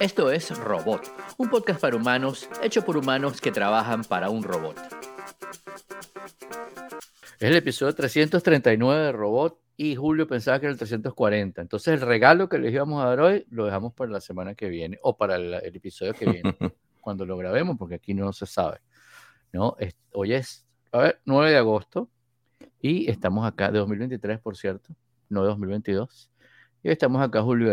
Esto es Robot, un podcast para humanos hecho por humanos que trabajan para un robot. Es el episodio 339 de Robot y Julio pensaba que era el 340. Entonces el regalo que les íbamos a dar hoy lo dejamos para la semana que viene o para el, episodio que viene, cuando lo grabemos, porque aquí no se sabe. ¿no? hoy es, a ver, 9 de agosto y estamos acá, de 2023 por cierto, no de 2022. Y estamos acá Julio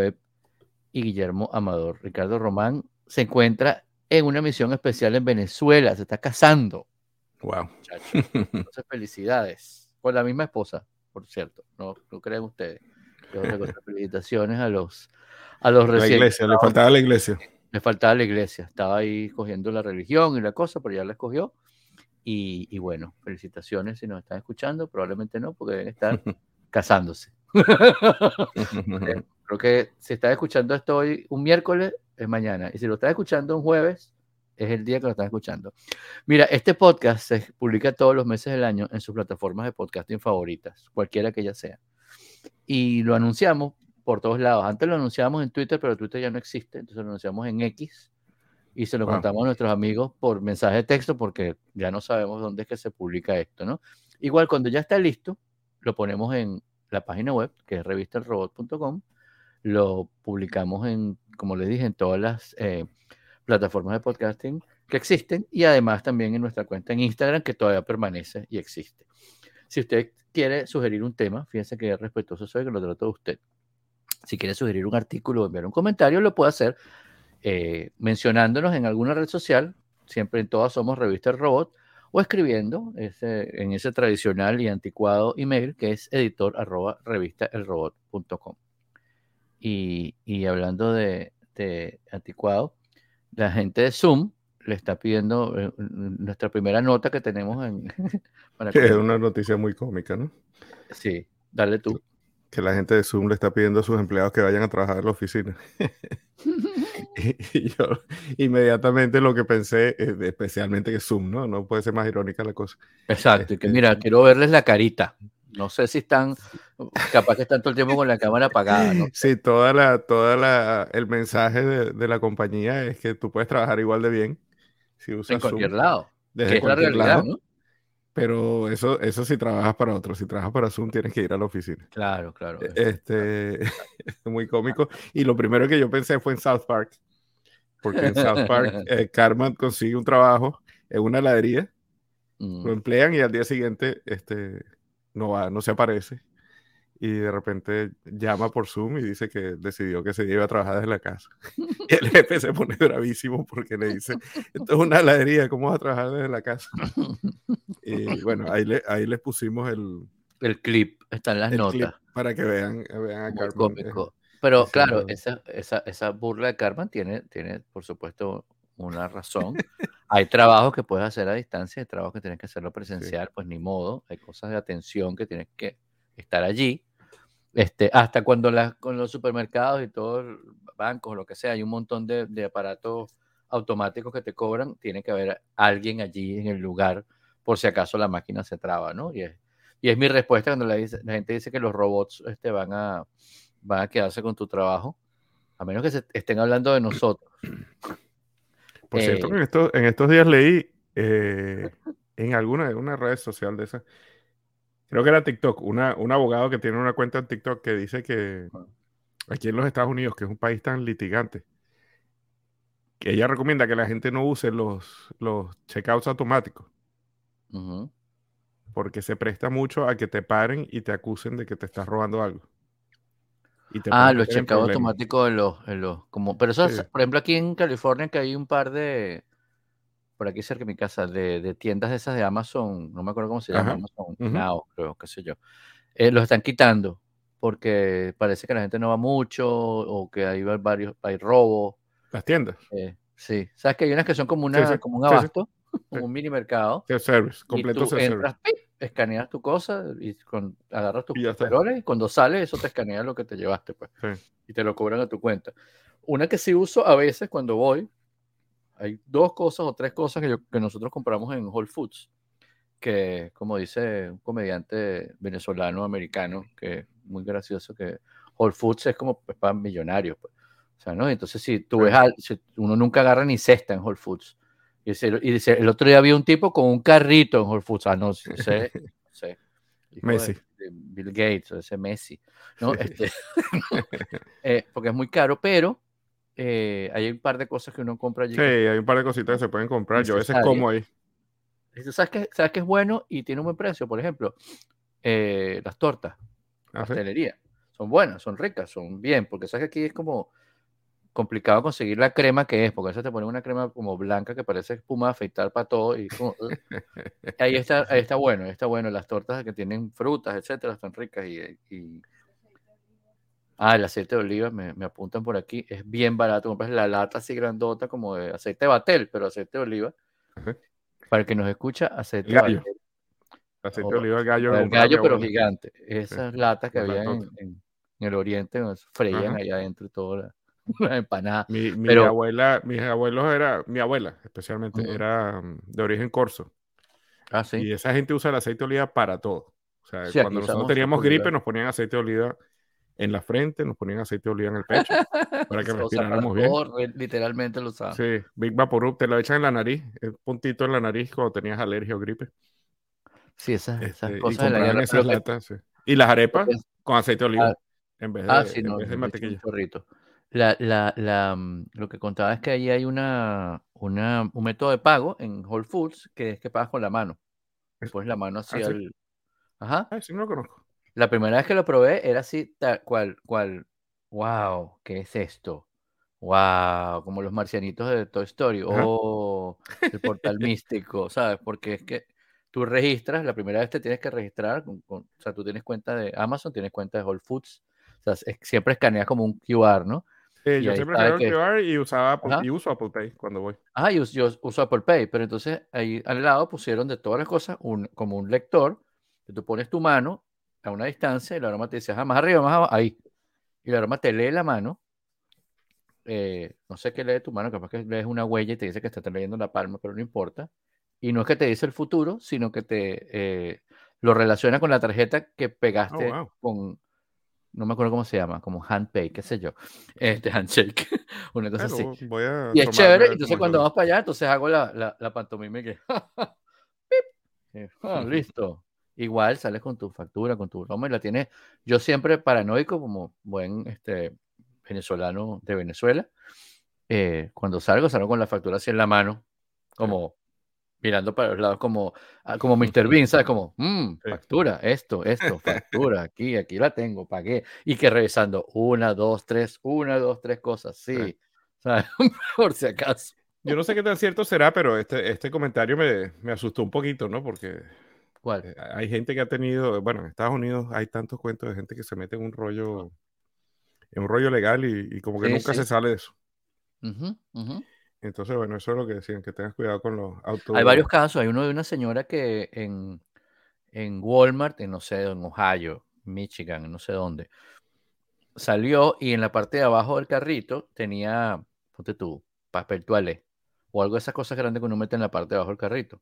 y Guillermo Amador. Ricardo Román se encuentra en una misión especial en Venezuela, se está casando. Wow. Muchas felicidades. Con la misma esposa, por cierto, no, no creen ustedes. Felicitaciones a los a los La iglesia, le faltaba la iglesia. Le faltaba la iglesia. Estaba ahí cogiendo la religión y la cosa, pero ya la escogió. Y, y bueno, felicitaciones si nos están escuchando. Probablemente no, porque deben estar casándose. Creo que si estás escuchando esto hoy un miércoles, es mañana. Y si lo estás escuchando un jueves, es el día que lo estás escuchando. Mira, este podcast se publica todos los meses del año en sus plataformas de podcasting favoritas, cualquiera que ella sea. Y lo anunciamos por todos lados. Antes lo anunciábamos en Twitter, pero Twitter ya no existe, entonces lo anunciamos en X y se lo contamos a nuestros amigos por mensaje de texto porque ya no sabemos dónde es que se publica esto, ¿no? Igual cuando ya está listo, lo ponemos en la página web, que es revistarobot.com, lo publicamos en, como les dije, en todas las eh, plataformas de podcasting que existen y además también en nuestra cuenta en Instagram que todavía permanece y existe. Si usted quiere sugerir un tema, fíjense que respetuoso soy que lo trato de usted. Si quiere sugerir un artículo o enviar un comentario, lo puede hacer eh, mencionándonos en alguna red social, siempre en todas somos Revista El Robot, o escribiendo en ese tradicional y anticuado email que es editor arroba revistaelrobot.com. Y, y hablando de, de, anticuado, la gente de Zoom le está pidiendo eh, nuestra primera nota que tenemos en... para que... Es una noticia muy cómica, ¿no? Sí, dale tú. Que la gente de Zoom le está pidiendo a sus empleados que vayan a trabajar en la oficina. y, yo inmediatamente lo que pensé, especialmente que Zoom, ¿no? No puede ser más irónica la cosa. Exacto, que este, mira, quiero verles la carita. No sé si están, capaz que están todo el tiempo con la cámara apagada. ¿no? Sí, toda la, toda la, el mensaje de, de, la compañía es que tú puedes trabajar igual de bien si usas En cualquier lado. Desde que es la realidad, lado, ¿no? Pero eso, eso si trabajas para otro, si trabajas para Zoom tienes que ir a la oficina. Claro, claro. Este, es muy cómico. Y lo primero que yo pensé fue en South Park, porque en South Park eh, Carmen consigue un trabajo en una heladería, mm. lo emplean y al día siguiente este, no va, no se aparece. Y de repente llama por Zoom y dice que decidió que se iba a trabajar desde la casa. Y el jefe se pone bravísimo porque le dice, esto es una heladería, ¿cómo vas a trabajar desde la casa? Y bueno, ahí, le, ahí les pusimos el... El clip, está en las notas. Para que vean, vean a Carmen. Eh, Pero claro, esa, esa, esa, burla de Carmen tiene, tiene, por supuesto, una razón. hay trabajos que puedes hacer a distancia, hay trabajos que tienes que hacerlo presencial, pues ni modo. Hay cosas de atención que tienes que estar allí. Este, hasta cuando las, con los supermercados y todos los bancos, lo que sea, hay un montón de, de, aparatos automáticos que te cobran, tiene que haber alguien allí en el lugar por si acaso la máquina se traba, ¿no? Y es, y es mi respuesta cuando la, dice, la gente dice que los robots este, van, a, van a quedarse con tu trabajo, a menos que se estén hablando de nosotros. Por cierto, eh, en, estos, en estos días leí eh, en alguna una red social de esa creo que era TikTok, una, un abogado que tiene una cuenta en TikTok que dice que aquí en los Estados Unidos, que es un país tan litigante, que ella recomienda que la gente no use los, los checkouts automáticos. Porque se presta mucho a que te paren y te acusen de que te estás robando algo. Ah, los checkouts automáticos en los, los, como, pero eso, por ejemplo, aquí en California que hay un par de, por aquí cerca de mi casa, de, de, tiendas de esas de Amazon, no me acuerdo cómo se llama, Amazon Now, creo, qué sé yo, eh, los están quitando porque parece que la gente no va mucho o que hay varios, hay robos. Las tiendas. Eh, sí, sabes que hay unas que son como, una, como un abasto, como un mini mercado. service completo y tú entras, escaneas tu cosa y con, agarras tus peroles y cuando sale eso te escanea lo que te llevaste, pues. Y te lo cobran a tu cuenta. Una que sí uso a veces cuando voy, hay dos cosas o tres cosas que, que nosotros compramos en Whole Foods, que como dice un comediante venezolano americano, que es muy gracioso, que Whole Foods es como pues, para millonarios. Pues. O sea, ¿no? Entonces, si tú ves, uno nunca agarra ni cesta en Whole Foods. Y dice, el otro día había un tipo con un carrito en Whole Foods. Ah, no, sé, sé. Messi. Bill Gates, ese Messi. ¿no? Este, eh, porque es muy caro, pero eh, hay un par de cosas que uno compra allí. Sí, hay un par de cositas que se pueden comprar. Yo a veces como ahí. ¿Sabes que, ¿Sabes que es bueno y tiene un buen precio? Por ejemplo, eh, las tortas, la ¿Ah, pastelería. Son buenas, son ricas, son bien, porque sabes que aquí es como complicado conseguir la crema que es, porque a veces te ponen una crema como blanca que parece espuma de afeitar para todo y ahí está, ahí está bueno, ahí está bueno, las tortas que tienen frutas, etcétera, están ricas y Ah, el aceite de oliva, me, me, apuntan por aquí, es bien barato. Compras la lata así grandota como de aceite de batel, pero aceite de oliva. Para el que nos escucha, aceite de batel. Aceite de oliva, el gallo. El gallo, pero gigante. Esas latas que había en, el oriente, nos freían allá adentro y toda la, empanada. Mi, mi abuela, mis abuelos era, mi abuela especialmente, era mm, de origen corso. Ah, sí. Y esa gente usa el aceite de oliva para todo. O sea, cuando nosotros teníamos gripe, nos ponían aceite de oliva en la frente, nos ponían aceite de oliva en el pecho para que respiráramos bien. Literalmente lo usaban. Sí, Big Vaporub, te lo echan en la nariz, el puntito en la nariz cuando tenías alergia o gripe. Sí, esas, esas este, cosas de la latas, sí. Y las arepas con aceite de oliva ah, en vez de, ah, sí, no, en vez de mantequilla. La, la, la, mm, lo que contaba es que ahí hay una, una, un método de pago en Whole Foods que es que pagas con la mano. Pones la mano hacia ¿Ah, el. Ajá. Ah, sí, no lo conozco. La primera vez que lo probé era así, tal cual, cual, wow, ¿qué es esto? Wow, como los marcianitos de Toy Story, o el portal místico, ¿sabes? Porque es que tú registras, la primera vez te tienes que registrar, o sea, tú tienes cuenta de Amazon, tienes cuenta de Whole Foods, o sea, siempre escaneas como un QR, ¿no? Sí, yo siempre el QR y, usaba y uso Apple Pay cuando voy. Ah, yo, yo, uso Apple Pay, pero entonces ahí al lado pusieron de todas las cosas un, como un lector, que tú pones tu mano a una distancia y la aroma te dice, ah, más arriba, más abajo, ahí. Y la aroma te lee la mano. Eh, no sé qué lee tu mano, capaz que lees una huella y te dice que está leyendo la palma, pero no importa. Y no es que te dice el futuro, sino que te eh, lo relaciona con la tarjeta que pegaste oh, con, no me acuerdo cómo se llama, como handpay, qué sé yo, este handshake, una cosa así. y es chévere, entonces cuando vamos para allá, entonces hago la, la, la pantomima y que, ah, listo, igual sales con tu factura, con tu broma y la tienes. Yo siempre paranoico, como buen este, venezolano de Venezuela. Eh, cuando salgo, salgo con la factura así en la mano, como mirando para los lados, como, ah, como Mr. Bean, ¿sabes? Como, mmm, factura, esto, esto, factura, aquí, aquí la tengo, pagué. Y que revisando, una, dos, tres, una, dos, tres cosas, sí, ¿sabes? Por si acaso. Yo no sé qué tan cierto será, pero este, este comentario me, me asustó un poquito, ¿no? Porque ¿Cuál? Eh, hay gente que ha tenido, bueno, en Estados Unidos hay tantos cuentos de gente que se mete en un rollo, en un rollo legal y, como que nunca se sale de eso. Entonces, bueno, eso es lo que decían, que tengas cuidado con los autos. Hay varios casos, hay uno de una señora que en, en Walmart, en no sé, en Ohio, Michigan, no sé dónde, salió y en la parte de abajo del carrito tenía, ponte tú, papel toalé o algo de esas cosas grandes que uno mete en la parte de abajo del carrito.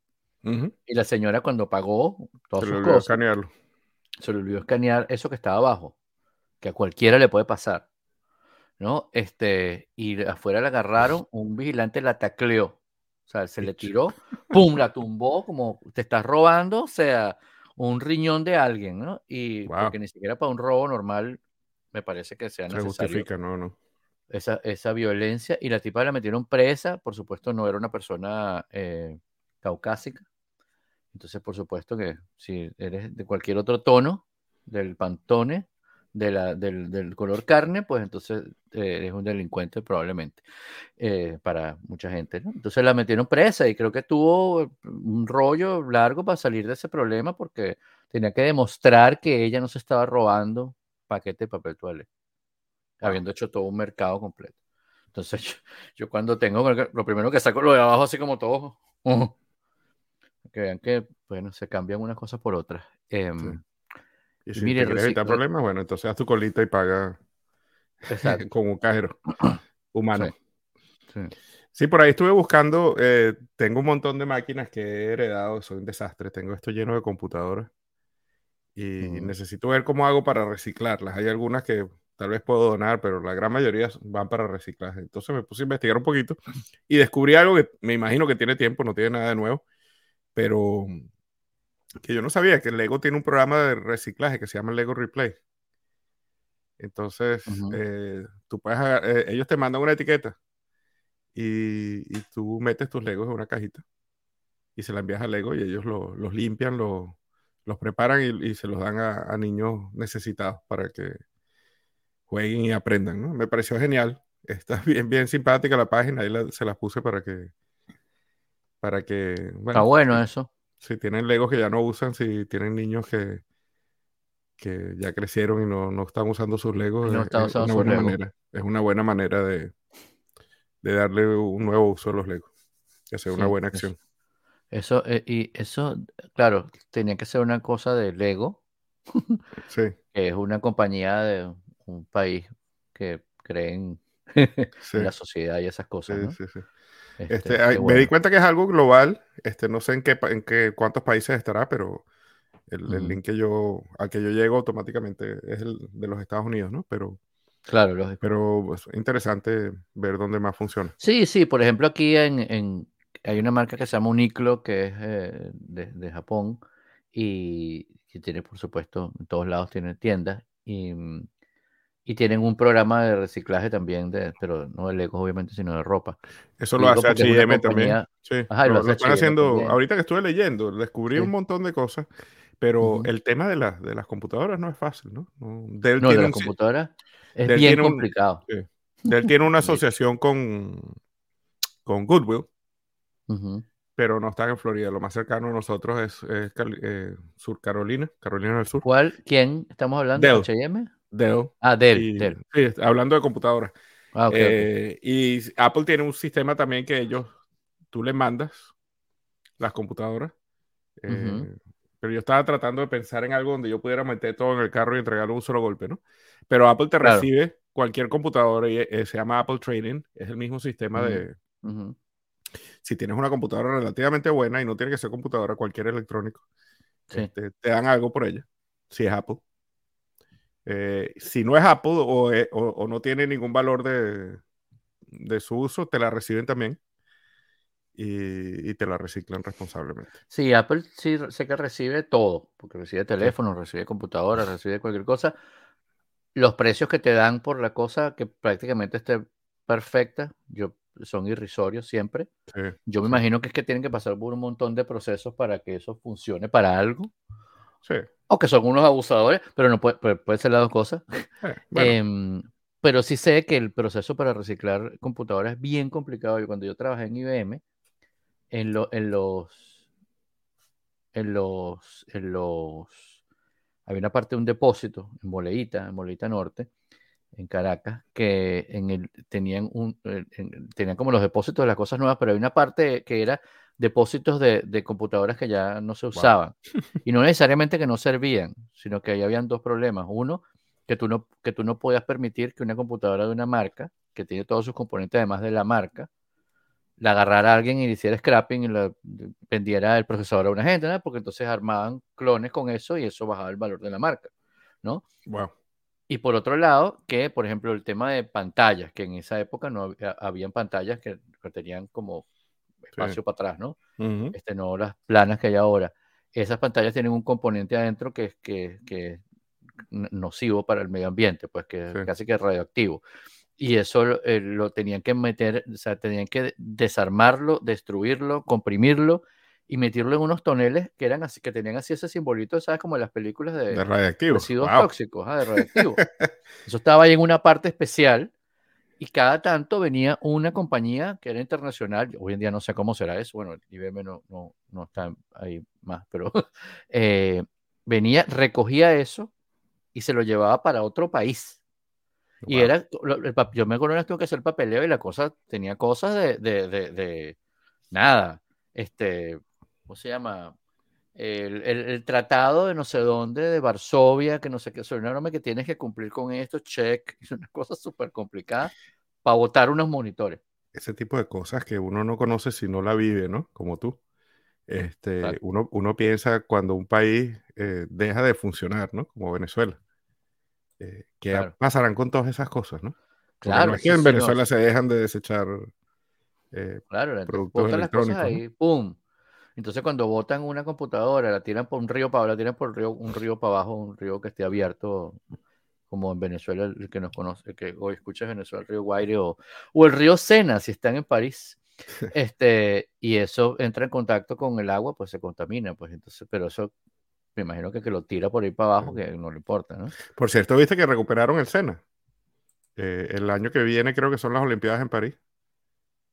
Y la señora cuando pagó todas se sus cosas, escanearlo. se le olvidó escanear eso que estaba abajo, que a cualquiera le puede pasar. ¿No? Este, y afuera la agarraron, un vigilante la tacleó. O sea, se le tiró, ¡pum! La tumbó como te estás robando, o sea, un riñón de alguien, ¿no? Y porque ni siquiera para un robo normal me parece que sea necesario. Se justifica, no, no. Esa, esa violencia. Y la tipa la metieron presa, por supuesto, no era una persona eh, caucásica. Entonces, por supuesto que si eres de cualquier otro tono del pantone, de la, del, color carne, pues entonces eres un delincuente probablemente eh, para mucha gente. Entonces la metieron presa y creo que tuvo un rollo largo para salir de ese problema porque tenía que demostrar que ella no se estaba robando paquete de papel toalé, habiendo hecho todo un mercado completo. Entonces yo, cuando tengo, lo primero que saco lo de abajo así como todo, que vean que, bueno, se cambian unas cosas por otras. Em, y si mire, quieres evitar problemas, bueno, entonces haz tu colita y paga con un cajero humano. Sí. por ahí estuve buscando, eh, tengo un montón de máquinas que he heredado, soy un desastre, tengo esto lleno de computadoras y necesito ver cómo hago para reciclarlas. Hay algunas que tal vez puedo donar, pero la gran mayoría van para reciclaje. Entonces me puse a investigar un poquito y descubrí algo que me imagino que tiene tiempo, no tiene nada de nuevo, pero que yo no sabía que Lego tiene un programa de reciclaje que se llama Lego Replay. Entonces, eh, tú puedes, eh, ellos te mandan una etiqueta y, tú metes tus Legos en una cajita y se la envías a Lego y ellos los limpian, los preparan y, se los dan a, niños necesitados para que jueguen y aprendan. ¿no? Me pareció genial. Está bien, bien simpática la página, ahí se las puse para que... Para que Está bueno eso. Si tienen Legos que ya no usan, si tienen niños que, que ya crecieron y no, no están usando sus Legos, es, una buena manera, es una buena manera de, de, darle un nuevo uso a los Legos. Que sea una buena acción. Eso, eh, y eso, claro, tenía que ser una cosa de Lego. sí. Que es una compañía de un país que creen en la sociedad y esas cosas. ¿no? Sí, sí, este, este Me di cuenta que es algo global. Este, no sé en qué, en qué cuántos países estará, pero el, link que yo, al que yo llego automáticamente es el de los Estados Unidos, ¿no? Pero, claro. Pero es pues, interesante ver dónde más funciona. Sí, sí, por ejemplo, aquí en, hay una marca que se llama Uniqlo, que es eh, de, Japón, y que tiene, por supuesto, en todos lados tiene tiendas, y, y tienen un programa de reciclaje también, de, pero no de Legos, obviamente, sino de ropa. Eso lo hace H&M también. Sí, lo, están haciendo, ahorita que estuve leyendo, descubrí un montón de cosas pero el tema de, de las computadoras no es fácil, ¿no? Dell no, de las computadoras es bien complicado. Dell tiene una asociación con, con Goodwill, pero no están en Florida. Lo más cercano a nosotros es, eh, Sur Carolina, Carolina del Sur. ¿Cuál? ¿Quién? ¿Estamos hablando de H&M? Dell. Ah, Dell, Sí, hablando de computadoras. Ah, eh, y Apple tiene un sistema también que ellos, tú le mandas las computadoras. Eh, pero yo estaba tratando de pensar en algo donde yo pudiera meter todo en el carro y entregarlo un solo golpe, ¿no? Pero Apple te recibe cualquier computadora y eh, se llama Apple Trading, es el mismo sistema de... Si tienes una computadora relativamente buena y no tiene que ser computadora, cualquier electrónico, este, te dan algo por ella, si es Apple. Eh, si no es Apple eh, o, no tiene ningún valor de, de su uso, te la reciben también y, te la reciclan responsablemente. Sí, Apple sí sé que recibe todo, porque recibe teléfono, recibe computadora, recibe cualquier cosa. Los precios que te dan por la cosa que prácticamente esté perfecta, yo son irrisorios siempre. yo me imagino que es que tienen que pasar por un montón de procesos para que eso funcione para algo. Sí. O que son unos abusadores, pero no puede, puede, ser las dos cosas. Eh, em, pero sí sé que el proceso para reciclar computadoras es bien complicado. Y cuando yo trabajé en IBM, en, los en los en los había una parte de un depósito en Boleita, en Boleita Norte, en Caracas, que en el, tenían un eh, tenían como los depósitos de las cosas nuevas, pero había una parte que era depósitos de, de computadoras que ya no se usaban. Y no necesariamente que no servían, sino que ahí habían dos problemas. Uno, que tú no, que tú no podías permitir que una computadora de una marca, que tiene todos sus componentes además de la marca, la agarrara a alguien y le hiciera scrapping y vendiera el procesador a una gente, ¿no? Porque entonces armaban clones con eso y eso bajaba el valor de la marca, ¿no? Wow. Y por otro lado, que por ejemplo el tema de pantallas, que en esa época no había, habían pantallas que, tenían como espacio para atrás, ¿no? este, no las planas que hay ahora. Esas pantallas tienen un componente adentro que, que, que es nocivo para el medio ambiente, pues que es casi que radioactivo y eso eh, lo tenían que meter, o sea, tenían que desarmarlo, destruirlo, comprimirlo y meterlo en unos toneles que eran así, que tenían así ese simbolito, ¿sabes? Como en las películas de, de radiactivos. residuos tóxicos, de radiactivos. eso estaba ahí en una parte especial y cada tanto venía una compañía que era internacional, hoy en día no sé cómo será eso, bueno, IBM no, no, no está ahí más, pero eh, venía, recogía eso y se lo llevaba para otro país y era, yo me acuerdo que tuve que hacer papeleo y la cosa tenía cosas de, de, de, nada, este, ¿cómo se llama? El, el, tratado de no sé dónde, de Varsovia, que no sé qué, es una norma que tienes que cumplir con esto, check, es una cosa súper complicada para votar unos monitores. Ese tipo de cosas que uno no conoce si no la vive, ¿no? Como tú. Este, uno, uno piensa cuando un país eh, deja de funcionar, ¿no? Como Venezuela Eh, ¿Qué pasarán con todas esas cosas, no? claro. No es que en Venezuela se dejan de desechar eh, claro, productos las cosas ahí, ¡pum! Entonces cuando botan una computadora, la tiran por un río para la tiran por río, un río para abajo, un río que esté abierto, como en Venezuela, el que nos conoce, que hoy escucha Venezuela, el río Guaire o, o el río Sena, si están en París. Este, y eso entra en contacto con el agua, pues se contamina, pues entonces, pero eso me imagino que, que lo tira por ahí para abajo, que no le importa, ¿no? Por cierto, viste que recuperaron el Sena. Eh, el año que viene creo que son las Olimpiadas en París.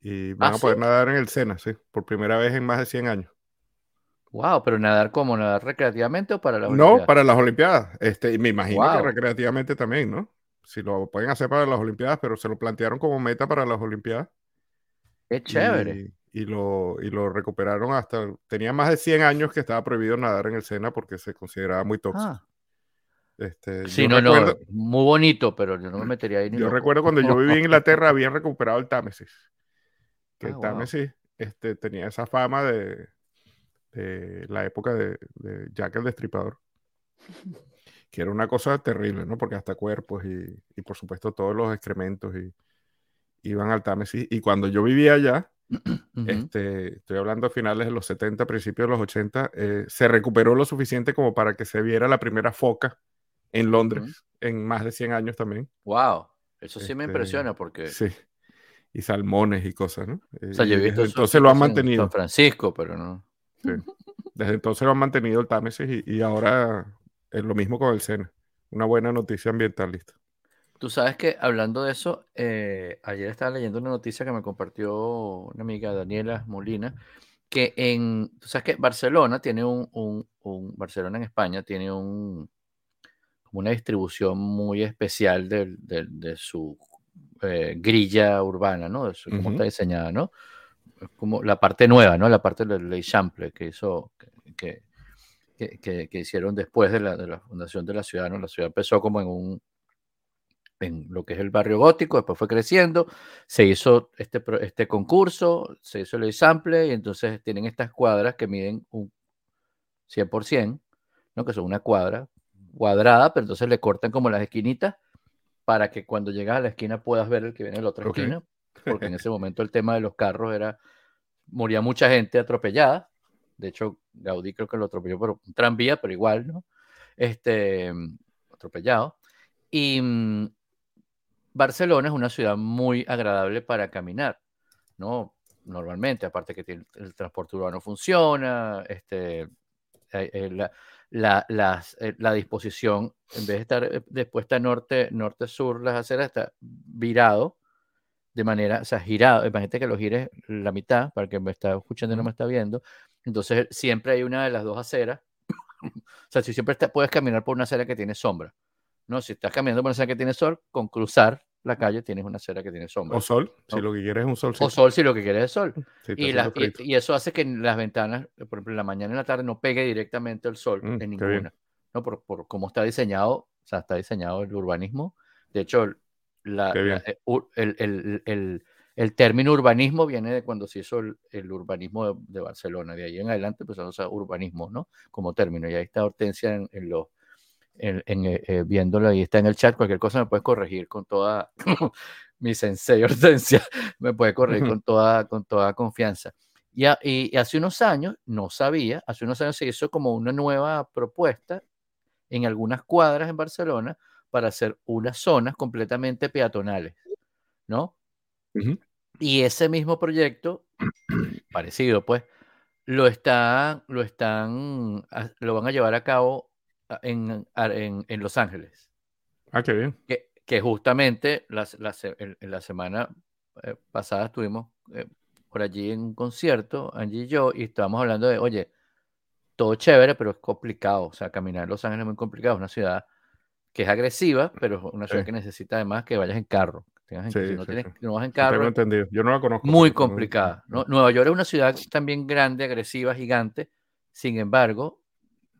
Y van ¿Ah, a poder sí? nadar en el Sena, sí, por primera vez en más de 100 años. Wow, pero nadar como nadar recreativamente o para la No, para las Olimpiadas. Este, y me imagino que recreativamente también, ¿no? Si lo pueden hacer para las Olimpiadas, pero se lo plantearon como meta para las Olimpiadas. Qué chévere. Y, y lo, y lo recuperaron hasta. Tenía más de 100 años que estaba prohibido nadar en el Sena porque se consideraba muy tóxico. Ah, Este, sí, no, recuerdo, no, muy bonito, pero yo no me metería ahí ni yo loco. recuerdo cuando yo viví en Inglaterra habían recuperado el Támesis. Que Ah, el wow. Támesis este, tenía esa fama de, de la época de, de Jack el Destripador. Que era una cosa terrible, ¿no? Porque hasta cuerpos y, y por supuesto todos los excrementos y, iban al Támesis. Y cuando yo vivía allá, este, estoy hablando a finales de los 70, principios de los 80, eh, se recuperó lo suficiente como para que se viera la primera foca en Londres, en más de 100 años también. Wow, eso sí me Este, impresiona porque, Sí. Y salmones y cosas, ¿no? o sea, Y yo he desde visto esos entonces lo han tipos en mantenido. San Francisco, pero no. sí. Desde entonces lo han mantenido el Támesis y, y ahora es lo mismo con el Sena. Una buena noticia ambientalista. Tú sabes que hablando de eso, eh, ayer estaba leyendo una noticia que me compartió una amiga, Daniela Molina, que en, tú sabes que Barcelona tiene un, un- un- Barcelona en España tiene un, una distribución muy especial del- del- de, su eh, grilla urbana, ¿no? De su- cómo está diseñada, ¿no? Como la parte nueva, ¿no? La parte del que hizo, que, que, que- que hicieron después de la, de la fundación de la ciudad, ¿no? La ciudad empezó como en un en lo que es el barrio gótico, después fue creciendo, se hizo este, este concurso, se hizo el sample y entonces tienen estas cuadras que miden un 100%, ¿no? que son una cuadra cuadrada, pero entonces le cortan como las esquinitas para que cuando llegas a la esquina puedas ver el que viene en la otra Ok. esquina, porque en ese momento el tema de los carros era, moría mucha gente atropellada, de hecho Gaudí creo que lo atropelló por un tranvía, pero igual, ¿no? Este, atropellado. Y mm, Barcelona es una ciudad muy agradable para caminar, ¿no? Normalmente, aparte que tiene- el transporte urbano funciona, este, eh, eh, la, la- las, eh, la disposición, en vez de estar dispuesta norte, norte-sur, las aceras, está virado de manera, o sea, girado. Imagínate que lo gires la mitad, para que me está escuchando y no me está viendo. Entonces, siempre hay una de las dos aceras. o sea, si siempre está- puedes caminar por una acera que tiene sombra. ¿no? Si estás caminando por una acera que tiene sol, con cruzar la calle tienes una acera que tiene sombra. O sol, si O- lo que quieres es un sol. O sol si lo que quieres es sol. Sí, Y, la- y- y eso hace que en las ventanas, por ejemplo, en la mañana y en la tarde, no pegue directamente el sol Mm, en ninguna. ¿no? Por, por cómo está diseñado, o sea, está diseñado el urbanismo. De hecho, la- la- eh, el, el- el- el término urbanismo viene de cuando se hizo el, el urbanismo de, de Barcelona. De ahí en adelante empezó a usar urbanismo, ¿no? Como término. Y ahí está Hortensia en, en los en, en, eh, eh, viéndolo ahí está en el chat, cualquier cosa me puedes corregir con toda mi sensei Hortensia, me puede corregir con toda, con toda confianza. Y, a- y- y hace unos años, no sabía, hace unos años se hizo como una nueva propuesta en algunas cuadras en Barcelona para hacer unas zonas completamente peatonales, ¿no? Y ese mismo proyecto, parecido pues, lo están, lo están, a- lo van a llevar a cabo en, en, en Los Ángeles. Ah, qué bien. Que, que justamente la, la la semana eh, pasada estuvimos eh, por allí en un concierto, Angie y yo, y estábamos hablando de, oye, todo chévere, pero es complicado. O sea, caminar en Los Ángeles es muy complicado. Es una ciudad que es agresiva, pero es una ciudad Sí. que necesita además que vayas en carro. en- Sí, si no, sí, tienes, no vas en carro, entendido. Yo no la conozco. muy complicada. ¿no? Nueva York es una ciudad también grande, agresiva, gigante. Sin embargo,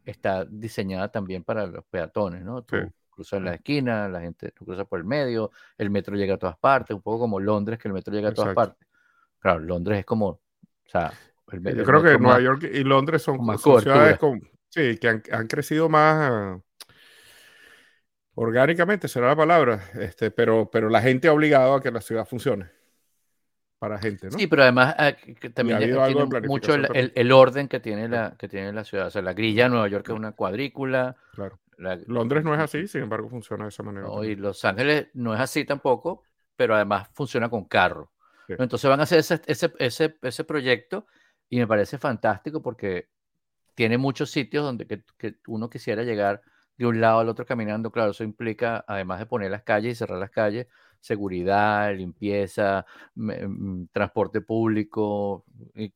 está diseñada también para los peatones, ¿no? Tú Sí. cruzas la esquina, la gente tú cruzas por el medio, el metro llega a todas partes, un poco como Londres, que el metro llega a todas Exacto. partes. Claro, Londres es como, o sea, el, Yo el creo que Nueva más- York y Londres son, más ciudades con, sí, que han, han crecido más, orgánicamente será la palabra, este, pero, pero la gente ha obligado a que la ciudad funcione para gente, ¿no? Sí, pero además ah, también tiene mucho el, orden que tiene, la, que tiene la ciudad. O sea, la grilla de Nueva York es una cuadrícula. Claro. Londres no es así, sin embargo funciona de esa manera. y Los Ángeles no es así tampoco, pero además funciona con carro. Entonces van a hacer ese, ese, ese, ese, proyecto y me parece fantástico porque tiene muchos sitios donde que, que uno quisiera llegar de un lado al otro caminando. Claro, eso implica, además de poner las calles y cerrar las calles, seguridad, limpieza, mm, transporte público,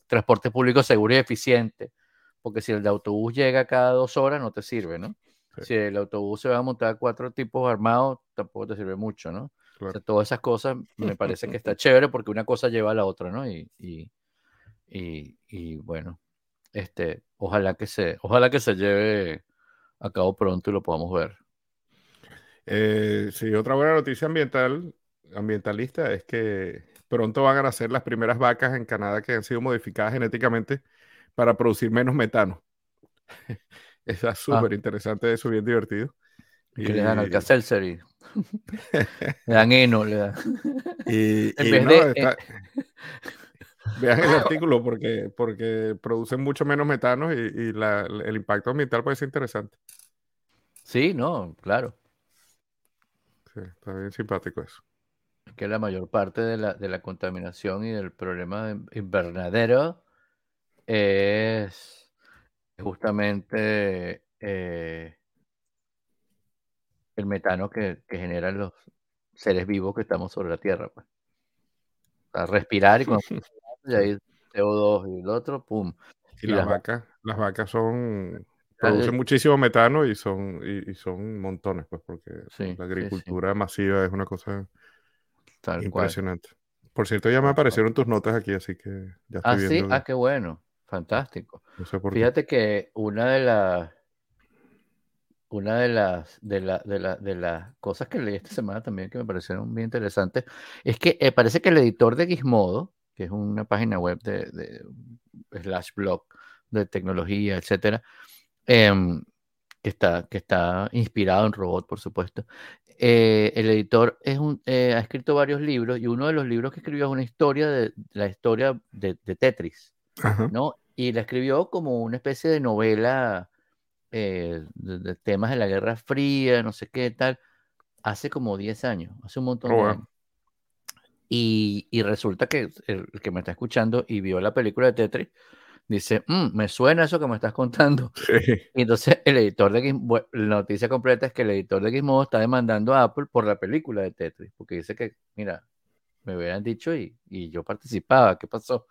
transporte público seguro y eficiente. Porque si el de autobús llega cada dos horas, no te sirve, ¿no? Si el autobús se va a montar cuatro tipos armados, tampoco te sirve mucho, ¿no? todas esas cosas me parece que está chévere porque una cosa lleva a la otra, ¿no? Y, y, y, bueno, este, ojalá que se, ojalá que se lleve a cabo pronto y lo podamos ver. Eh, sí, otra buena noticia ambiental, ambientalista es que pronto van a nacer las primeras vacas en Canadá que han sido modificadas genéticamente para producir menos metano. Eso es ah. súper interesante, eso bien divertido. Y le dan al y le dan heno, le dan. Y, eh, Vean el artículo porque, porque producen mucho menos metano y, el impacto ambiental puede ser interesante. Sí, no, claro. Sí, está bien simpático eso. Que la mayor parte de la, de la contaminación y del problema invernadero es justamente eh, el metano que, generan los seres vivos que estamos sobre la Tierra. Pues. respirar y cuando y ahí CO2 y el otro, pum. Y, las, vacas, las vacas son producen muchísimo metano y son y, son montones, pues, porque la agricultura masiva es una cosa impresionante. Por cierto, ya me aparecieron tus notas aquí, así que ya estoy ah, viendo. Sí? Ah, qué bueno. Fantástico. Fíjate que una de las una de las, de, la, de, la, de las cosas que leí esta semana también que me parecieron muy interesantes es que eh, parece que el editor de Gizmodo, que es una página web de, de slash blog de tecnología, etcétera, em, que, está, que está inspirado en robot, por supuesto. Eh, el editor es un, eh, ha escrito varios libros y uno de los libros que escribió es una historia de la historia de, de Tetris, ¿no? Y la escribió como una especie de novela eh, de, temas de la Guerra Fría, no sé qué tal, hace como 10 años, hace un montón oh, de años. Y, y, resulta que el, que me está escuchando y vio la película de Tetris, dice, mm, me suena eso que me estás contando. Y entonces el editor de Gizmodo, la noticia completa es que el editor de Gizmodo está demandando a Apple por la película de Tetris, porque dice que, mira, me hubieran dicho y, y yo participaba, ¿qué pasó?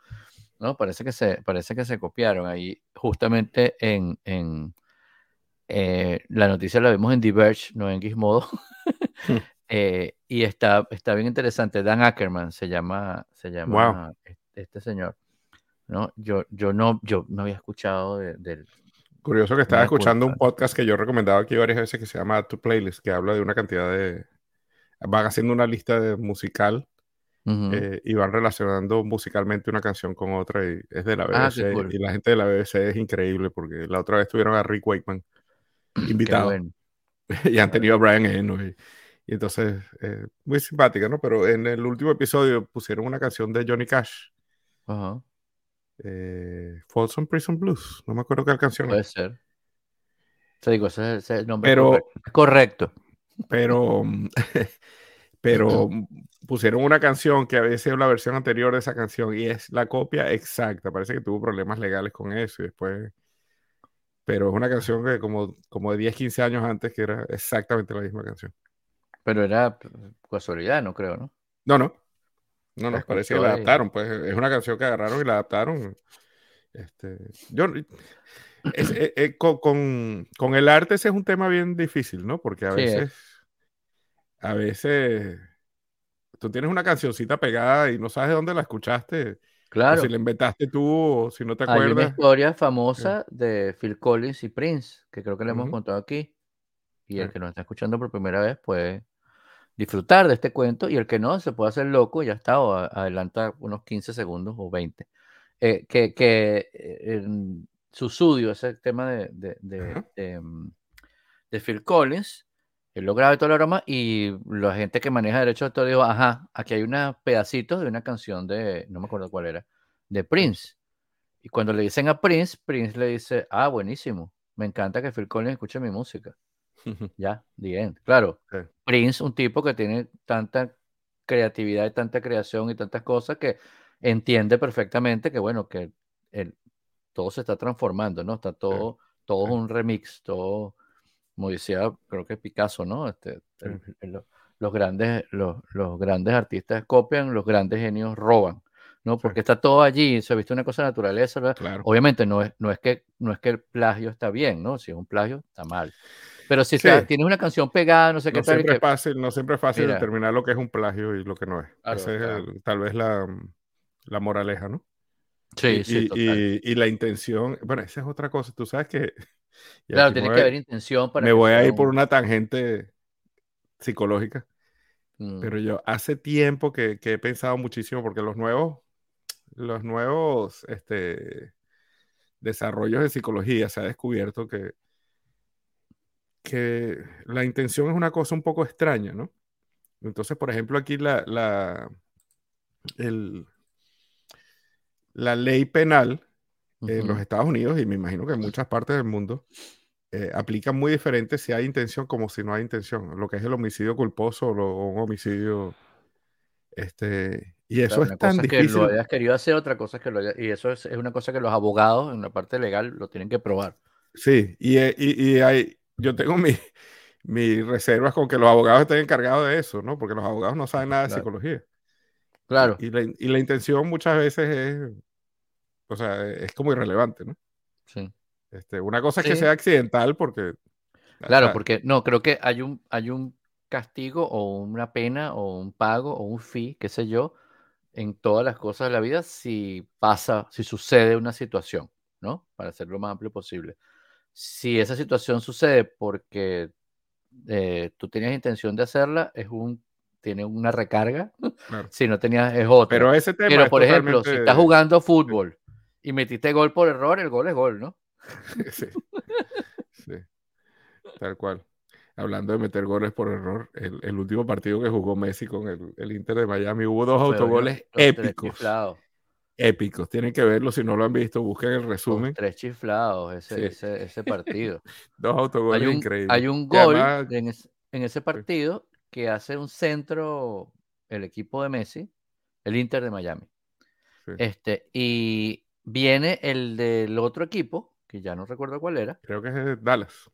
No, parece que se, parece que se copiaron ahí justamente en, en eh, la noticia la vemos en Diverge, no en Gizmodo. Hmm. eh, y está, está bien interesante. Dan Ackerman se llama, se llama este, señor. ¿No? Yo, yo, no, yo no había escuchado del... Curioso que estaba escuchando un podcast que yo he recomendado aquí varias veces que se llama To Playlist, que habla de una cantidad de... Van haciendo una lista de musical eh, y van relacionando musicalmente una canción con otra y es de la ah, BBC y la gente de la BBC es increíble porque la otra vez tuvieron a Rick Wakeman invitado. y han tenido a Brian Eno. Y, entonces, eh, muy simpática, ¿no? Pero en el último episodio pusieron una canción de Johnny Cash. Ajá. Eh, Folsom Prison Blues. No me acuerdo qué canción Puede ser. Se digo, ese es el nombre pero, correcto. Pero, pero pusieron una canción que había sido la versión anterior de esa canción y es la copia exacta. Parece que tuvo problemas legales con eso y después pero es una canción que como, como de 10, 15 años antes que era exactamente la misma canción. Pero era casualidad, no creo, ¿no? No, no. No, no, parece que la adaptaron, pues es una canción que agarraron y la adaptaron. Este, yo, eh, eh, con, con, el arte ese es un tema bien difícil, ¿no? Porque a veces, a veces, tú tienes una cancioncita pegada y no sabes de dónde la escuchaste Claro. si la inventaste tú o si no te acuerdas. Hay una historia famosa de Phil Collins y Prince, que creo que le hemos contado aquí. Y el que nos está escuchando por primera vez puede disfrutar de este cuento y el que no se puede hacer loco, ya está, o adelanta unos 15 segundos o 20. Eh, que que eh, en su estudio, ese tema de, de, de, mm, de, Phil Collins, Él lo graba y todo el aroma y la gente que maneja derechos de autor dijo, ajá, aquí hay unos pedacitos de una canción de, no me acuerdo cuál era, de Prince. Y cuando le dicen a Prince, Prince le dice, ah, buenísimo, me encanta que Phil Collins escuche mi música. Ya, bien, Claro, Prince, un tipo que tiene tanta creatividad y tanta creación y tantas cosas que entiende perfectamente que, bueno, que el, todo se está transformando, ¿no? Está todo, todo es un remix, todo, como decía, creo que Picasso, ¿no? Este, los, grandes, los, los, grandes artistas copian, los grandes genios roban. ¿no? Porque está todo allí, se ha visto una cosa de naturaleza. Obviamente no es, no, es que, no es que el plagio está bien, ¿no? Si es un plagio, está mal. Pero si tienes una canción pegada, no sé qué tal. Siempre es fácil, no siempre es fácil determinar lo que es un plagio y lo que no es. Esa es tal vez la, la, moraleja, ¿no? Sí, y, sí. Y, y, la intención, bueno, esa es otra cosa. Tú sabes que. Claro, tiene que haber intención para. Me voy a ir por una tangente psicológica. Mm. Pero yo hace tiempo que, que, he pensado muchísimo, porque los nuevos, los nuevos este, desarrollos de psicología se ha descubierto que que la intención es una cosa un poco extraña, ¿no? Entonces, por ejemplo, aquí la, la, la ley penal en los Estados Unidos, y me imagino que en muchas partes del mundo, eh, aplica muy diferente si hay intención como si no hay intención. Lo que es el homicidio culposo o un homicidio. Este, y eso es tan difícil. que lo hayas querido hacer, otra cosa que lo Y eso es, una cosa que los abogados en la parte legal lo tienen que probar. Sí, y, y, y hay, yo tengo mis reservas con que los abogados estén encargados de eso, ¿no? Porque los abogados no saben nada de psicología. Claro. Y la, intención muchas veces es, o sea, es como irrelevante, ¿no? Sí. Este, una cosa es que sea accidental porque... Claro, porque no, creo que hay un, hay un castigo o una pena o un pago o un fee, qué sé yo, en todas las cosas de la vida si pasa, si sucede una situación, ¿no? Para hacerlo lo más amplio posible si esa situación sucede porque eh, tú tenías intención de hacerla, es un tiene una recarga. Si no tenías, es otra. Pero ese tema. Pero, por ejemplo, si estás jugando fútbol y metiste gol por error, el gol es gol, ¿no? sí. sí. Tal cual. Hablando de meter goles por error, el, último partido que jugó Messi con el, Inter de Miami hubo dos autogoles épicos épicos. Tienen que verlo, si no lo han visto, busquen el resumen. tres chiflados ese, ese, partido. Dos autogoles increíbles. Hay un gol en, ese partido que hace un centro el equipo de Messi, el Inter de Miami. Este, y viene el del otro equipo, que ya no recuerdo cuál era. Creo que es Dallas.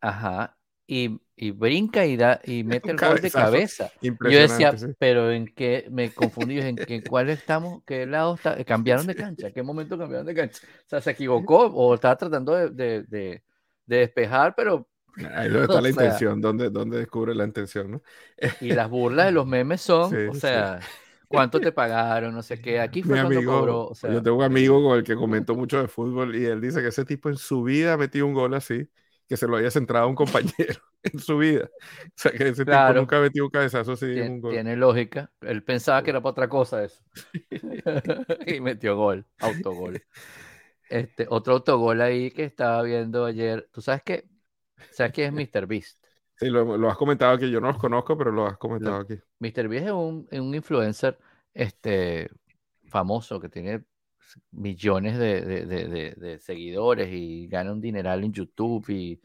Ajá y, y brinca y, da, y mete el gol de cabeza. Yo decía, pero en qué me confundí, en, qué cuál estamos, qué lado está, cambiaron de cancha, qué momento cambiaron de cancha. O sea, se equivocó o estaba tratando de, de, de, despejar, pero Ahí donde está la intención, donde, donde descubre la intención, ¿no? Y las burlas de los memes son, o sea, ¿cuánto te pagaron? No sé qué. Aquí fue Mi amigo, cobró, Yo tengo un amigo con el que comento mucho de fútbol y él dice que ese tipo en su vida ha metido un gol así que se lo haya centrado a un compañero en su vida. O sea, que ese tipo nunca ha metido un cabezazo así tiene, un gol. Tiene lógica. Él pensaba que era para otra cosa eso. y metió gol, autogol. Este, otro autogol ahí que estaba viendo ayer. ¿Tú sabes qué? ¿Sabes quién es Mr. Beast? Sí, lo, has comentado aquí. Yo no los conozco, pero lo has comentado aquí. Mr. Beast es un, un influencer este, famoso que tiene millones de, seguidores y gana un dineral en YouTube y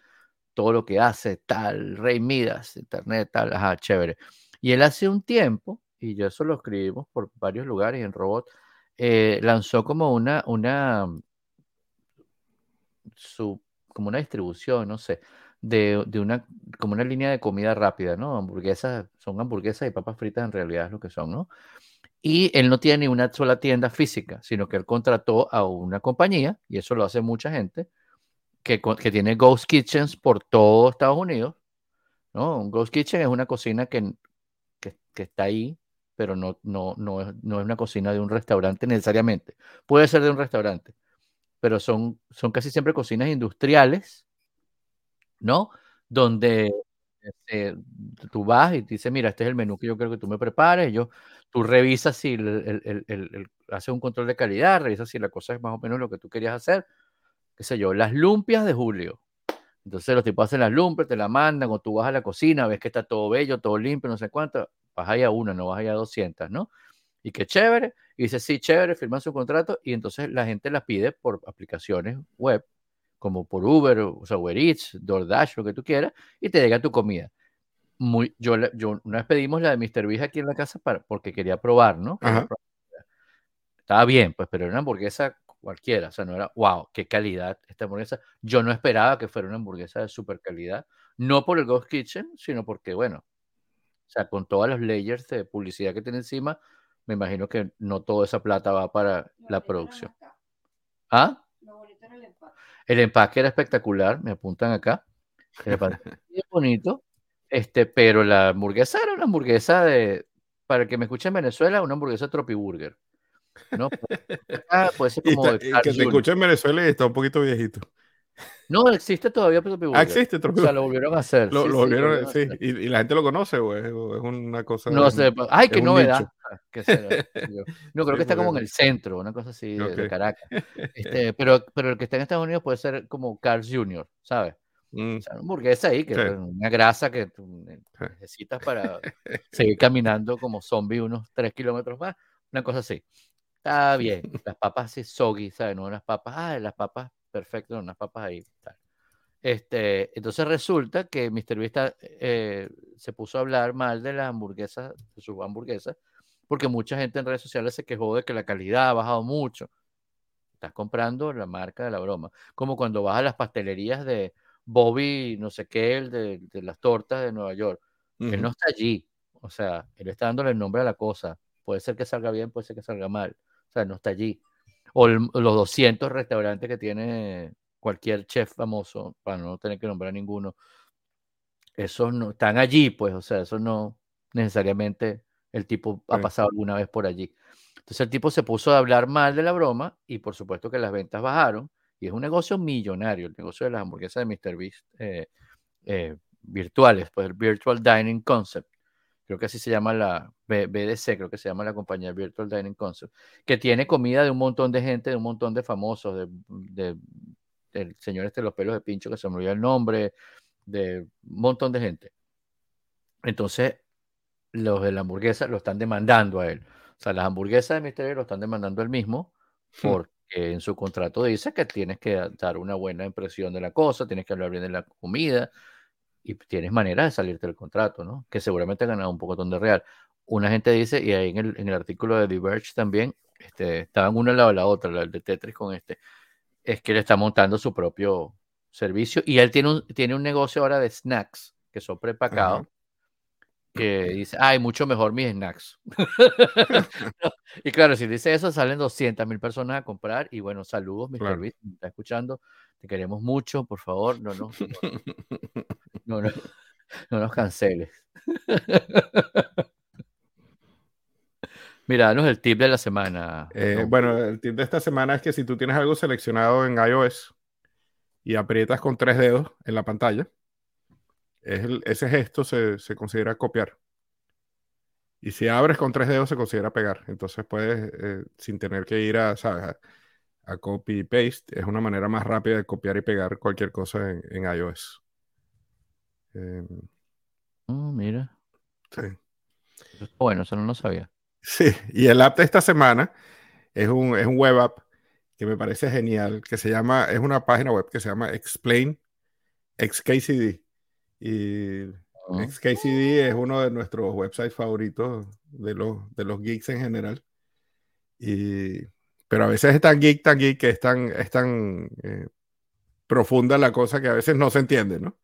todo lo que hace, tal, Rey Midas, Internet, tal, ajá, chévere. Y él hace un tiempo, y yo eso lo escribimos por varios lugares en Robot, eh, lanzó como una, una, su, como una distribución, no sé, de, de, una, como una línea de comida rápida, ¿no? Hamburguesas, son hamburguesas y papas fritas en realidad es lo que son, ¿no? Y él no tiene ni una sola tienda física, sino que él contrató a una compañía, y eso lo hace mucha gente, que, que tiene Ghost Kitchens por todo Estados Unidos. ¿no? Un Ghost Kitchen es una cocina que, que, está ahí, pero no, no, no, es, no es una cocina de un restaurante necesariamente. Puede ser de un restaurante, pero son, son casi siempre cocinas industriales, ¿no? Donde este, tú vas y te dices, mira, este es el menú que yo quiero que tú me prepares. yo, tú revisas si el, el, haces un control de calidad, revisas si la cosa es más o menos lo que tú querías hacer. Qué sé yo, las lumpias de julio, Entonces los tipos hacen las lumpes, te la mandan, o tú vas a la cocina, ves que está todo bello, todo limpio, no sé cuánto, vas allá a una, no vas allá a 200, ¿no? Y qué chévere, y dice, sí, chévere, firman su contrato, y entonces la gente las pide por aplicaciones web, como por Uber, o sea, Uber Eats, DoorDash, lo que tú quieras, y te llega tu comida. Muy, yo, yo una vez pedimos la de Mr. Beast aquí en la casa para, porque quería probar, ¿no? Estaba bien, pues, pero era una hamburguesa cualquiera, o sea, no era, wow, qué calidad esta hamburguesa. Yo no esperaba que fuera una hamburguesa de super calidad, no por el Ghost Kitchen, sino porque, bueno, o sea, con todos los layers de publicidad que tiene encima, me imagino que no toda esa plata va para la producción. ¿Ah? El empaque era espectacular, me apuntan acá. Es bonito. Este, pero la hamburguesa era una hamburguesa de, para el que me escuche en Venezuela, una hamburguesa Tropiburger. ¿no? Ah, puede ser como. que te escuche en Venezuela y está un poquito viejito. No, existe todavía Ah, existe O sea, lo volvieron a hacer. Lo, volvieron, sí. Y, y, la gente lo conoce, güey. Es una cosa. No sé. Ay, qué novedad. Ah, no, creo que está como en el centro, una cosa así de, Caracas. Este, pero, pero el que está en Estados Unidos puede ser como Carl Jr., ¿sabes? Mm. O sea, una hamburguesa ahí, que es una grasa que tú necesitas para seguir caminando como zombie unos 3 kilómetros más. Una cosa así. Está bien. Las papas así soggy, ¿sabes? No unas papas, ah, las papas perfecto, unas papas ahí. Este, entonces resulta que Mr. Beast eh, se puso a hablar mal de las hamburguesas, de sus hamburguesas, porque mucha gente en redes sociales se quejó de que la calidad ha bajado mucho. Estás comprando la marca de la broma. Como cuando vas a las pastelerías de Bobby, no sé qué, el de, las tortas de Nueva York. Él no está allí. O sea, él está dándole el nombre a la cosa. Puede ser que salga bien, puede ser que salga mal. O sea, no está allí o los 200 restaurantes que tiene cualquier chef famoso, para no tener que nombrar ninguno, esos no están allí, pues, o sea, eso no necesariamente el tipo ha pasado alguna vez por allí. Entonces el tipo se puso a hablar mal de la broma y por supuesto que las ventas bajaron y es un negocio millonario, el negocio de las hamburguesas de Mr. Beast eh, eh, virtuales, pues el Virtual Dining Concept creo que así se llama la BDC, creo que se llama la compañía Virtual Dining Concept, que tiene comida de un montón de gente, de un montón de famosos, de, del señor este de los pelos de pincho, que se me olvidó el nombre, de un montón de gente. Entonces, los de la hamburguesa lo están demandando a él. O sea, las hamburguesas de Misterio lo están demandando él mismo hmm. porque en su contrato dice que tienes que dar una buena impresión de la cosa, tienes que hablar bien de la comida, y tienes manera de salirte del contrato, ¿no? Que seguramente ha ganado un poco de real. Una gente dice, y ahí en el, en el artículo de Diverge también, este, estaban uno al lado de la otra, el de Tetris con este, es que él está montando su propio servicio y él tiene un, tiene un negocio ahora de snacks que son prepacados. Que dice, ay, mucho mejor mis snacks. y claro, si dice eso, salen 200 mil personas a comprar. Y bueno, saludos, Mr. Luis, me está escuchando. Te queremos mucho, por favor, no, no, no, no, no nos canceles. Mira, danos el tip de la semana. Eh, bueno, el tip de esta semana es que si tú tienes algo seleccionado en iOS y aprietas con tres dedos en la pantalla, ese gesto se, se, considera copiar. Y si abres con tres dedos se considera pegar. Entonces puedes, eh, sin tener que ir a, ¿sabes? a copy y paste, es una manera más rápida de copiar y pegar cualquier cosa en, iOS. Em, oh, mira. Sí. Bueno, eso no lo sabía. Sí, y el app de esta semana es un, es un web app que me parece genial, que se llama, es una página web que se llama Explain XKCD. Y oh. XKCD es uno de nuestros websites favoritos de los, de los geeks en general. Y pero a veces es tan geek, tan geek, que es tan, es tan eh, profunda la cosa que a veces no se entiende, ¿no?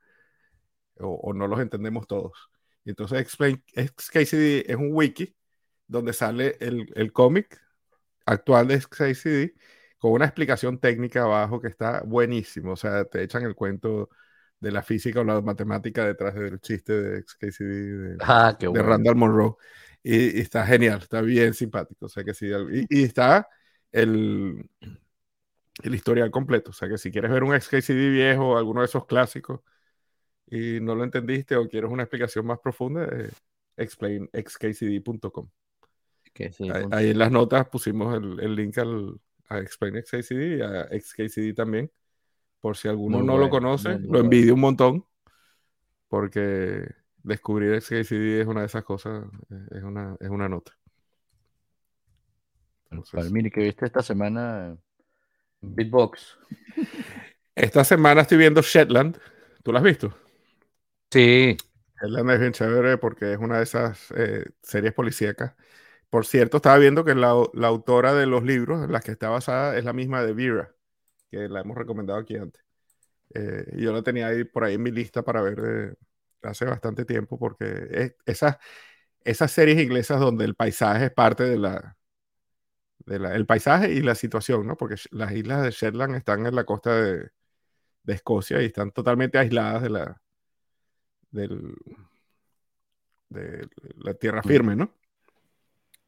O, no los entendemos todos. Y entonces Explain, XKCD es un wiki donde sale el, el cómic actual de XKCD con una explicación técnica abajo que está buenísimo. O sea, te echan el cuento de la física o la matemática detrás del chiste de XKCD de, ah, de Randall Monroe. Y, está genial, está bien simpático. O sea que sí, y está el, el historial completo. O sea que si quieres ver un XKCD viejo, alguno de esos clásicos, y no lo entendiste o quieres una explicación más profunda, eh, explainxkcd.com. Ahí, en las notas pusimos el, link al, a Explain XKCD y a XKCD también, por si alguno no lo conoce, lo envidio un montón, porque descubrir XKCD es una de esas cosas, es una, es una nota. Mire, ¿qué viste esta semana? Beatbox. Esta semana estoy viendo Shetland. ¿Tú la has visto? Sí. Shetland es bien chévere porque es una de esas eh, series policíacas. Por cierto, estaba viendo que la, autora de los libros en las que está basada es la misma de Vera, que la hemos recomendado aquí antes. Eh, yo la tenía ahí por ahí en mi lista para ver de, hace bastante tiempo porque es, esas, esas series inglesas donde el paisaje es parte de la, el paisaje y la situación, ¿no? Porque las islas de Shetland están en la costa de, Escocia y están totalmente aisladas de la, de la tierra firme, ¿no?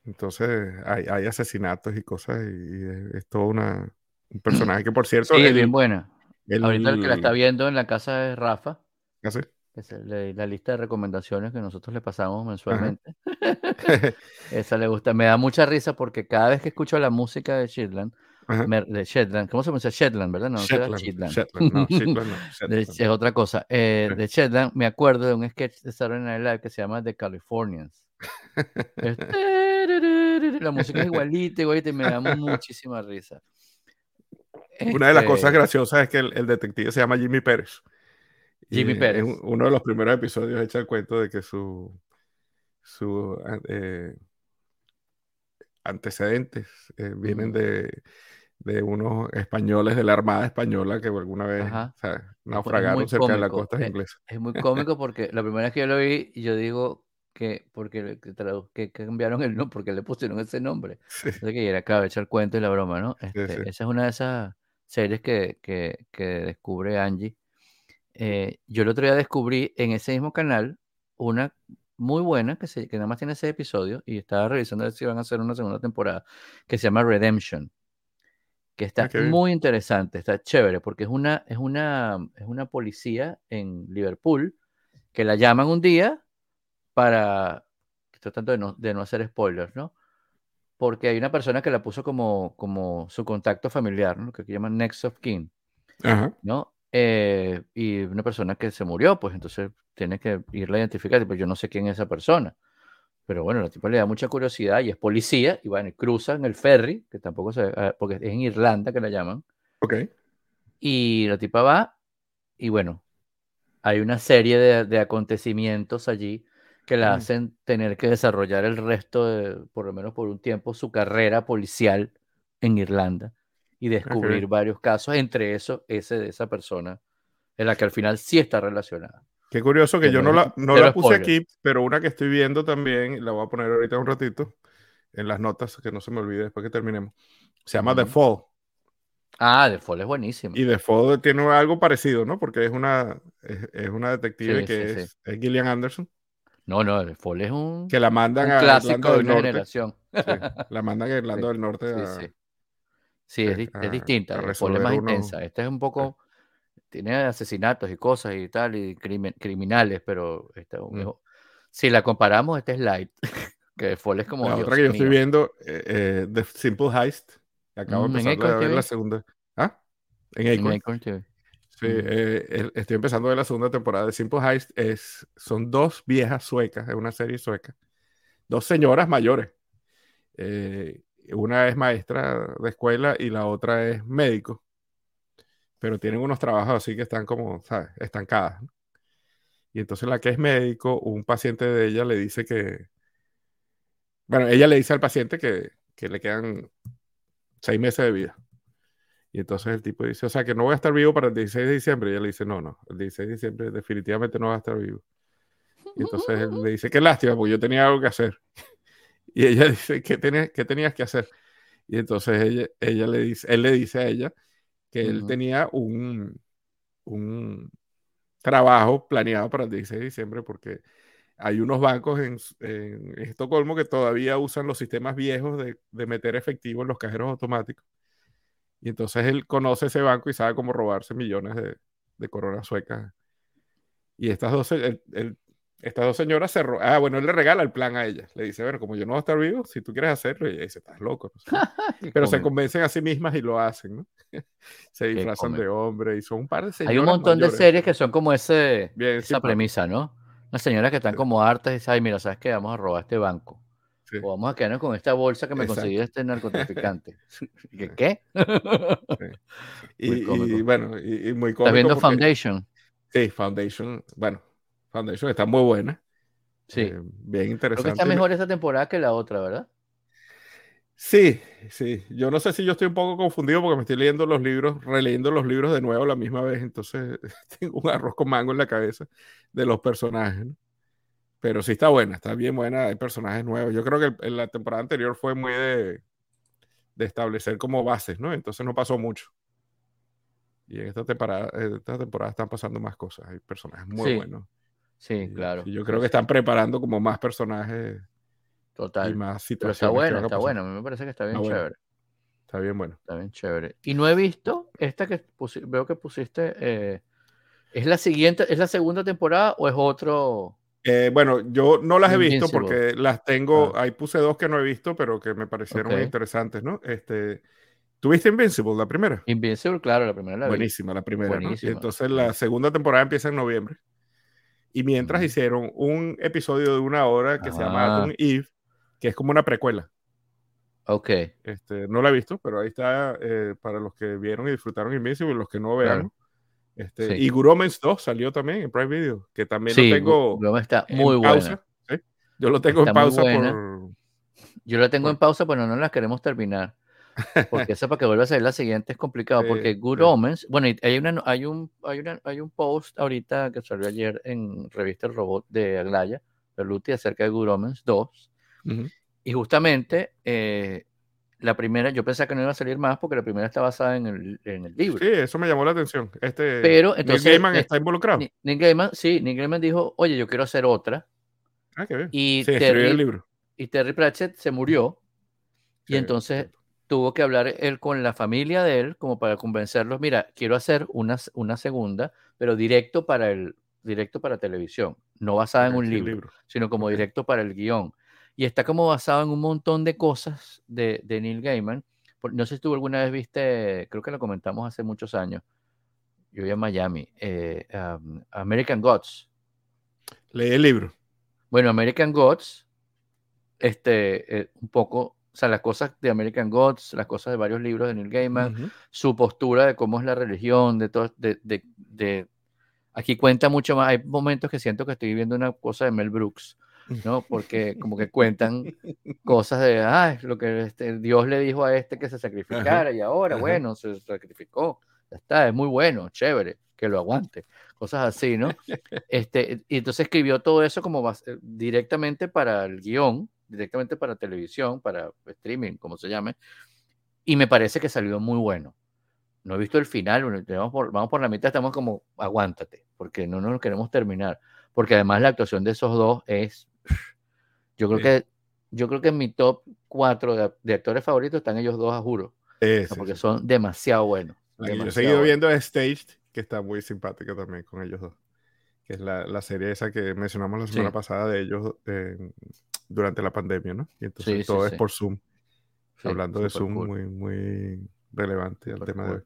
Entonces hay, asesinatos y cosas y, es, todo una, un personaje que, por cierto... Sí, es bien buena. Ahorita el que la está viendo en la casa de Rafa. ¿Ah, sí? Es la, lista de recomendaciones que nosotros le pasamos mensualmente. Esa le gusta. Me da mucha risa porque cada vez que escucho la música de Shetland, de Shetland, ¿cómo se pronuncia? Shetland, ¿verdad? No, Shetland. Shetland. no, Shetland no, es otra cosa. Eh, de Shetland me acuerdo de un sketch de Saturday Night Live que se llama The Californians. la música es igualita, igualita, y me da muchísima risa. Una de las cosas este graciosas es que el, el detective se llama Jimmy Pérez. Jimmy Pérez. uno de los primeros episodios echa el cuento de que su, su eh, antecedentes eh, vienen de, de, unos españoles de la Armada Española que alguna vez naufragaron cerca de la costa inglesa. Es, muy cómico porque la primera vez que yo lo vi, yo digo que porque que, cambiaron el nombre, porque le pusieron ese nombre. Sí. que era claro, echar el cuento y la broma, ¿no? Este, esa es una de esas series que, que, que descubre Angie eh, yo el otro día descubrí en ese mismo canal una muy buena que, se, que nada más tiene ese episodio y estaba revisando a ver si van a hacer una segunda temporada que se llama Redemption que está ah, muy interesante, está chévere porque es una, es una, es una policía en Liverpool que la llaman un día para, tratando de no, de no hacer spoilers, ¿no? Porque hay una persona que la puso como, como su contacto familiar, ¿no? que llaman Next of Kin, ¿no? Eh, y una persona que se murió, pues entonces tiene que irla a identificar, pues yo no sé quién es esa persona. Pero bueno, la tipa le da mucha curiosidad y es policía y bueno, cruzan el ferry, que tampoco se, ah, porque es en Irlanda que la llaman. Ok. Y la tipa va y bueno, hay una serie de, acontecimientos allí que la mm. hacen tener que desarrollar el resto de, por lo menos por un tiempo, su carrera policial en Irlanda y descubrir varios casos, entre esos ese de esa persona, en la que al final sí está relacionada. Qué curioso que yo no la, no la puse aquí, pero una que estoy viendo también, la voy a poner ahorita un ratito en las notas, que no se me olvide después que terminemos. Se llama The Fall. Ah, The Fall es buenísimo. Y The Fall tiene algo parecido, ¿no? Porque es una, es, una detective que es, Gillian Anderson. No, no, The Fall es un, que la mandan a clásico de una generación. la mandan a Irlanda del Norte a, Sí, es, es distinta, es más intensa. Esta es un poco, tiene asesinatos y cosas y tal, y criminales, pero esta, mm. si la comparamos, esta es light. que Fall es como. La otra que yo estoy viendo, eh, eh, The Simple Heist. Acabo de mm, empezar a ver la segunda. ¿Ah? En Acorn. TV. Sí, mm. eh, estoy empezando a ver la segunda temporada de Simple Heist. Es, son dos viejas suecas, es una serie sueca. Dos señoras mayores. Eh, una es maestra de escuela y la otra es médico. Pero tienen unos trabajos así que están como, ¿sabes? Estancadas. Y entonces la que es médico, un paciente de ella le dice que, bueno, ella le dice al paciente que, que le quedan seis meses de vida. Y entonces el tipo dice, o sea, que no voy a estar vivo para el 16 de diciembre. Y ella le dice, no, no, el 16 de diciembre definitivamente no va a estar vivo. Y entonces él le dice, qué lástima, porque yo tenía algo que hacer. Y ella dice, ¿qué, tenías, qué tenías que hacer? Y entonces ella, ella le dice, él le dice a ella que él tenía un, un trabajo planeado para el 16 de diciembre porque hay unos bancos en, en Estocolmo que todavía usan los sistemas viejos de, de, meter efectivo en los cajeros automáticos. Y entonces él conoce ese banco y sabe cómo robarse millones de, de coronas suecas. Y estas dos, él, estas dos señoras se... Ah, bueno, él le regala el plan a ella. Le dice, bueno, como yo no voy a estar vivo, si tú quieres hacerlo, y ella dice, estás loco. Pero se convencen a sí mismas y lo hacen, ¿no? se disfrazan de hombre y son un par de señoras Hay un montón de series que son como ese, esa premisa, ¿no? Las señoras que están como hartas y dicen, ay, mira, ¿sabes qué? Vamos a robar este banco. O vamos a quedarnos con esta bolsa que me conseguí este narcotraficante. ¿Qué? ¿Qué? y, bueno, y, muy cómico. ¿Estás viendo Foundation? Sí, Foundation. Bueno, Foundation está muy buena. Sí. Eh, bien interesante. Creo que está mejor esta temporada que la otra, ¿verdad? Sí, sí. Yo no sé si yo estoy un poco confundido porque me estoy leyendo los libros, releyendo los libros de nuevo la misma vez. Entonces tengo un arroz con mango en la cabeza de los personajes. Pero sí está buena, está bien buena. Hay personajes nuevos. Yo creo que en la temporada anterior fue muy de, de establecer como bases, ¿no? Entonces no pasó mucho. Y en esta temporada, esta temporada están pasando más cosas. Hay personajes muy buenos. Sí, claro. Y yo creo que están preparando como más personajes. Total. Y más situaciones. está bueno, está bueno. Me parece que está bien chévere. Está bien bueno. Está bien chévere. Y no he visto esta que veo que pusiste. Eh, ¿Es la siguiente, es la segunda temporada o es otro? Eh, bueno, yo no las he visto porque las tengo. Ah. Ahí puse dos que no he visto, pero que me parecieron muy interesantes, ¿no? Este. ¿Tuviste Invincible, la primera? Invincible, claro, la primera. La Buenísima, la primera. ¿no? entonces la segunda temporada empieza en noviembre. Y mientras hicieron un episodio de una hora que se llama Adam Eve, que es como una precuela. Ok. Este, no la he visto, pero ahí está eh, para los que vieron y disfrutaron Invincible, los que no vean. Este, Y Guromens 2 salió también en Prime Video, que también lo tengo está muy en pausa. Yo lo tengo en pausa por... Yo lo tengo en pausa, pero no las queremos terminar. Porque eso para que vuelva a salir la siguiente es complicado. porque Good Omens, bueno, hay, una, hay, un, hay, una, hay un post ahorita que salió ayer en Revista El Robot de Aglaya, de Luti, acerca de Good Omens 2. Y justamente eh, la primera, yo pensaba que no iba a salir más porque la primera está basada en el, en el libro. Sí, eso me llamó la atención. Este, Pero entonces. Neil Gaiman está involucrado. Neil Gaiman, sí, Neil Gaiman dijo, oye, yo quiero hacer otra. Ah, qué bien. Y, Terry, el libro. y Terry Pratchett se murió. y entonces tuvo que hablar él con la familia de él como para convencerlos, mira, quiero hacer una, una segunda, pero directo para el directo para televisión, no basada en un libro, sino como directo para el guion. Y está como basado en un montón de cosas de, de Neil Gaiman. No sé si tú alguna vez viste, creo que lo comentamos hace muchos años, yo voy a Miami, eh, American Gods. Leí el libro. Bueno, American Gods, este, eh, un poco o sea, las cosas de American Gods, las cosas de varios libros de Neil Gaiman, su postura de cómo es la religión, de todo, de, de, de, aquí cuenta mucho más, hay momentos que siento que estoy viendo una cosa de Mel Brooks, ¿no? Porque como que cuentan cosas de, ah, lo que este, Dios le dijo a este que se sacrificara y ahora, bueno, se sacrificó, ya está, es muy bueno, chévere, que lo aguante, cosas así, ¿no? Este, y entonces escribió todo eso como directamente para el guion, directamente para televisión, para streaming, como se llame, y me parece que salió muy bueno. No he visto el final, vamos por, vamos por la mitad, estamos como, aguántate, porque no nos queremos terminar, porque además la actuación de esos dos es, yo creo que yo creo que en mi top 4 de, actores favoritos están ellos dos, a juro, porque son demasiado buenos. yo he seguido viendo Staged, que está muy simpática también con ellos dos que es la, la, serie esa que mencionamos la semana pasada de ellos eh, durante la pandemia, ¿no? Y entonces todo es por Zoom. Hablando de Zoom, muy, muy relevante al tema de hoy.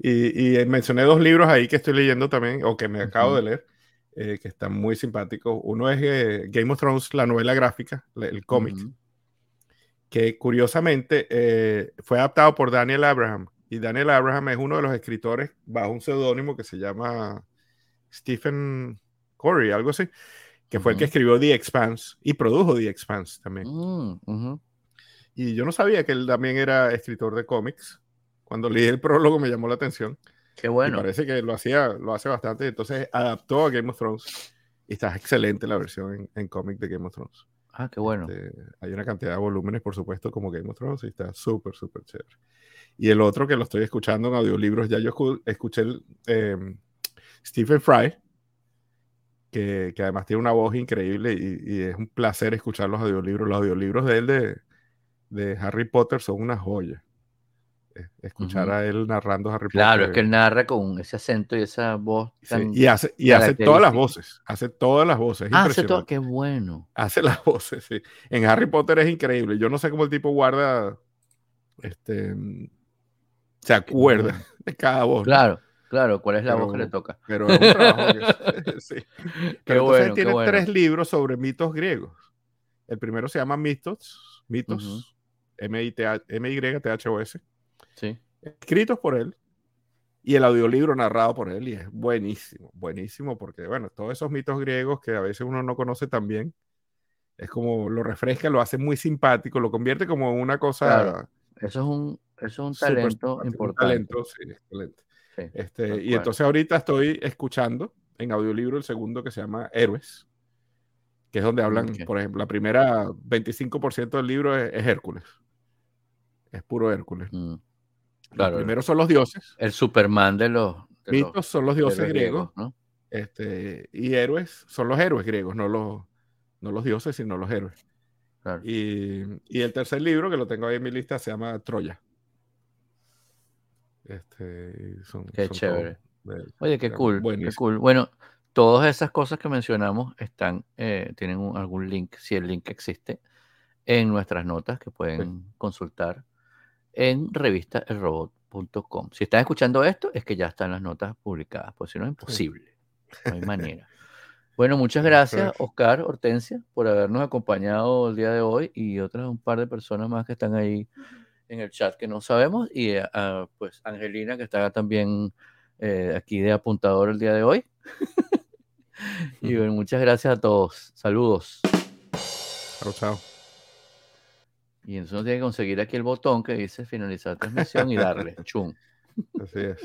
Y, y, mencioné dos libros ahí que estoy leyendo también, o que me acabo de leer, eh, que están muy simpáticos. Uno es eh, Game of Thrones, la novela gráfica, el cómic, que curiosamente fue adaptado por Daniel Abraham. Y Daniel Abraham es uno de los escritores bajo un seudónimo que se llama Stephen Corey, algo así, que fue el que escribió The Expanse y produjo The Expanse también. Mm, y yo no sabía que él también era escritor de cómics. Cuando leí el prólogo me llamó la atención. Qué bueno. Me parece que lo hacía, lo hace bastante. Entonces adaptó a Game of Thrones y está excelente la versión en, cómic de Game of Thrones. Ah, qué bueno. Este, hay una cantidad de volúmenes, por supuesto, como Game of Thrones y está súper, súper chévere. Y el otro que lo estoy escuchando en audiolibros, ya yo escuché el, em, Stephen Fry, que, además tiene una voz increíble y, es un placer escuchar los audiolibros. Los audiolibros de él de, Harry Potter son una joya. escuchar a él narrando Harry Potter. Claro, es que él narra con ese acento y esa voz. y hace, y hace todas las voces. Hace todas las voces. Ah, hace todo, qué bueno. Hace las voces, sí. En Harry Potter es increíble. Yo no sé cómo el tipo guarda. Este. Se acuerda de cada voz. Claro. Claro, ¿cuál es la voz que le toca? Pero es un trabajo que, sí. Pero bueno, tiene tres libros sobre mitos griegos. El primero se llama Mitos, Mitos, M-Y-T-H-O-S. Sí. Escritos por él. Y el audiolibro narrado por él. Y es buenísimo, buenísimo, porque, bueno, todos esos mitos griegos que a veces uno no conoce tan bien, es como lo refresca, lo hace muy simpático, lo convierte como una cosa. Eso es un, eso es un talento importante. Un talento, sí, excelente este, y entonces ahorita estoy escuchando en audiolibro el segundo que se llama Héroes, que es donde hablan, por ejemplo, la primera 25% del libro es, Hércules. Es puro Hércules. Mm. Claro, primero son los dioses. El Superman de los... mitos son los dioses griegos. este, y héroes son los héroes griegos, no los, no los dioses, sino los héroes. Y, y, el tercer libro, que lo tengo ahí en mi lista, se llama Troya. Este, qué chévere. Oye, qué cool, qué cool. Bueno, todas esas cosas que mencionamos están, eh, tienen algún link, si el link existe, en nuestras notas que pueden consultar en revistaelrobot.com. Si están escuchando esto, es que ya están las notas publicadas, pues si no es imposible. No hay manera. Bueno, muchas gracias, Oscar, Hortensia, por habernos acompañado el día de hoy y otras un par de personas más que están ahí en el chat que no sabemos y eh, pues Angelina que está también eh, aquí de apuntador el día de hoy. y bueno, muchas gracias a todos. Saludos. Chao, chao. Y entonces tiene que conseguir aquí el botón que dice finalizar transmisión y darle. Chum. Así es.